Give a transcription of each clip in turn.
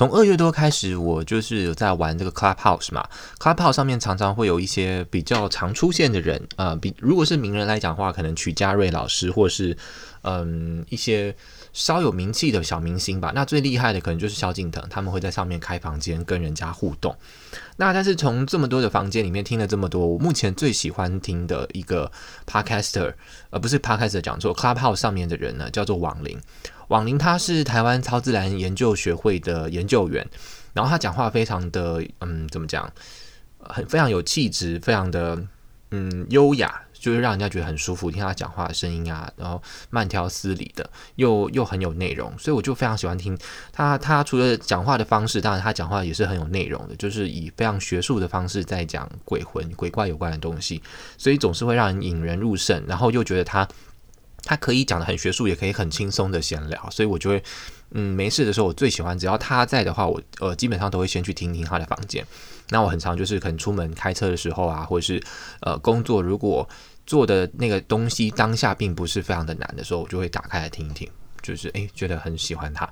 从二月多开始，我就是有在玩这个 Clubhouse 嘛，Clubhouse 上面常常会有一些比较常出现的人，呃，比如果是名人来讲的话，可能曲家瑞老师，或是嗯一些。稍有名气的小明星吧，那最厉害的可能就是萧敬腾，他们会在上面开房间跟人家互动。那但是从这么多的房间里面听了这么多，我目前最喜欢听的一个 podcaster，而不是 podcaster 讲座 Clubhouse 上面的人呢，叫做网林。网林他是台湾超自然研究学会的研究员，然后他讲话非常的嗯，怎么讲，很非常有气质，非常的嗯优雅。就是让人家觉得很舒服，听他讲话的声音啊，然后慢条斯理的，又又很有内容，所以我就非常喜欢听他。他除了讲话的方式，当然他讲话也是很有内容的，就是以非常学术的方式在讲鬼魂、鬼怪有关的东西，所以总是会让人引人入胜，然后又觉得他他可以讲的很学术，也可以很轻松的闲聊，所以我就会嗯没事的时候，我最喜欢只要他在的话，我呃基本上都会先去听听他的房间。那我很常就是可能出门开车的时候啊，或者是呃工作如果。做的那个东西当下并不是非常的难的时候，我就会打开来听一听，就是诶，觉得很喜欢他。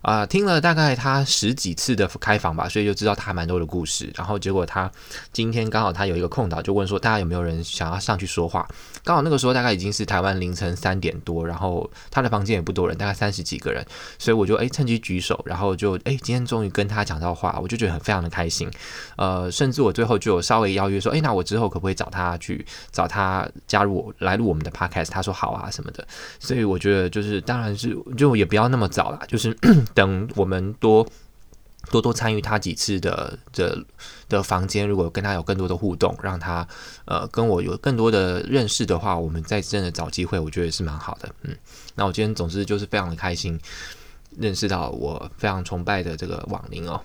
啊、听了大概他十几次的开房吧，所以就知道他蛮多的故事。然后结果他今天刚好他有一个空档，就问说大家有没有人想要上去说话。刚好那个时候大概已经是台湾凌晨三点多，然后他的房间也不多人，大概三十几个人，所以我就诶趁机举手，然后就诶今天终于跟他讲到话，我就觉得很非常的开心。呃，甚至我最后就有稍微邀约说，诶那我之后可不可以找他去找他加入来录我们的 podcast？他说好啊什么的。所以我觉得就是当然是就也不要那么早啦，就是。等我们多多多参与他几次的的的房间，如果跟他有更多的互动，让他呃跟我有更多的认识的话，我们再真的找机会，我觉得是蛮好的。嗯，那我今天总之就是非常的开心，认识到我非常崇拜的这个网林哦。